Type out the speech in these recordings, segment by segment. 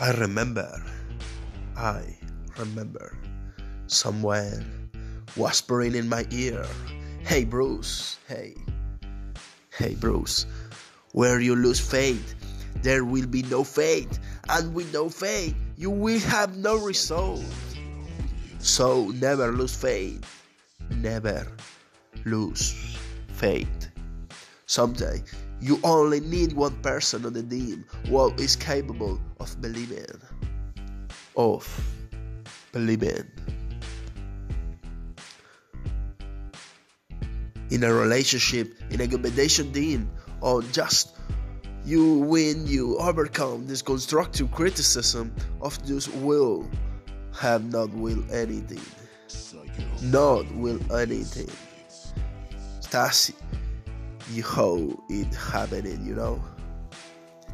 I remember, I remember someone whispering in my ear, Hey Bruce, hey, hey Bruce, where you lose faith, there will be no faith, and with no faith, you will have no result. So never lose faith, never lose faith. Someday, you only need one person on the team who is capable of believing. Of believing. In a relationship, in a combination team, or just you win, you overcome this constructive criticism of this will have not will anything. Not will anything. That's how it happened, you know.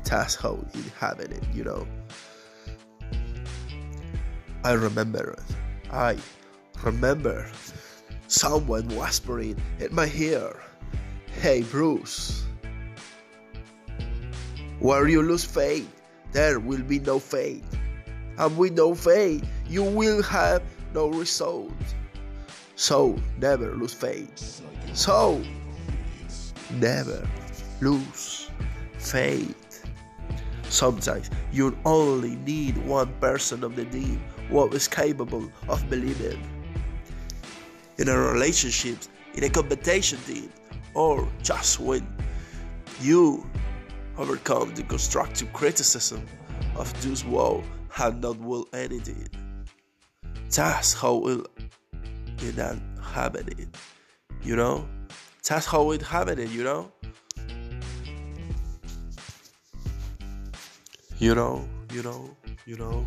That's how it happened, you know. I remember it. I remember someone whispering in my ear, Hey Bruce, where you lose faith, there will be no faith. And with no faith, you will have no result. So never lose faith. So never lose faith. Sometimes you only need one person of the team who is capable of believing. In a relationship, in a competition team, or just when you overcome the constructive criticism of those who have not will anything. That's how it, it happening, you know? That's how it happened, you know? You know, you know, you know.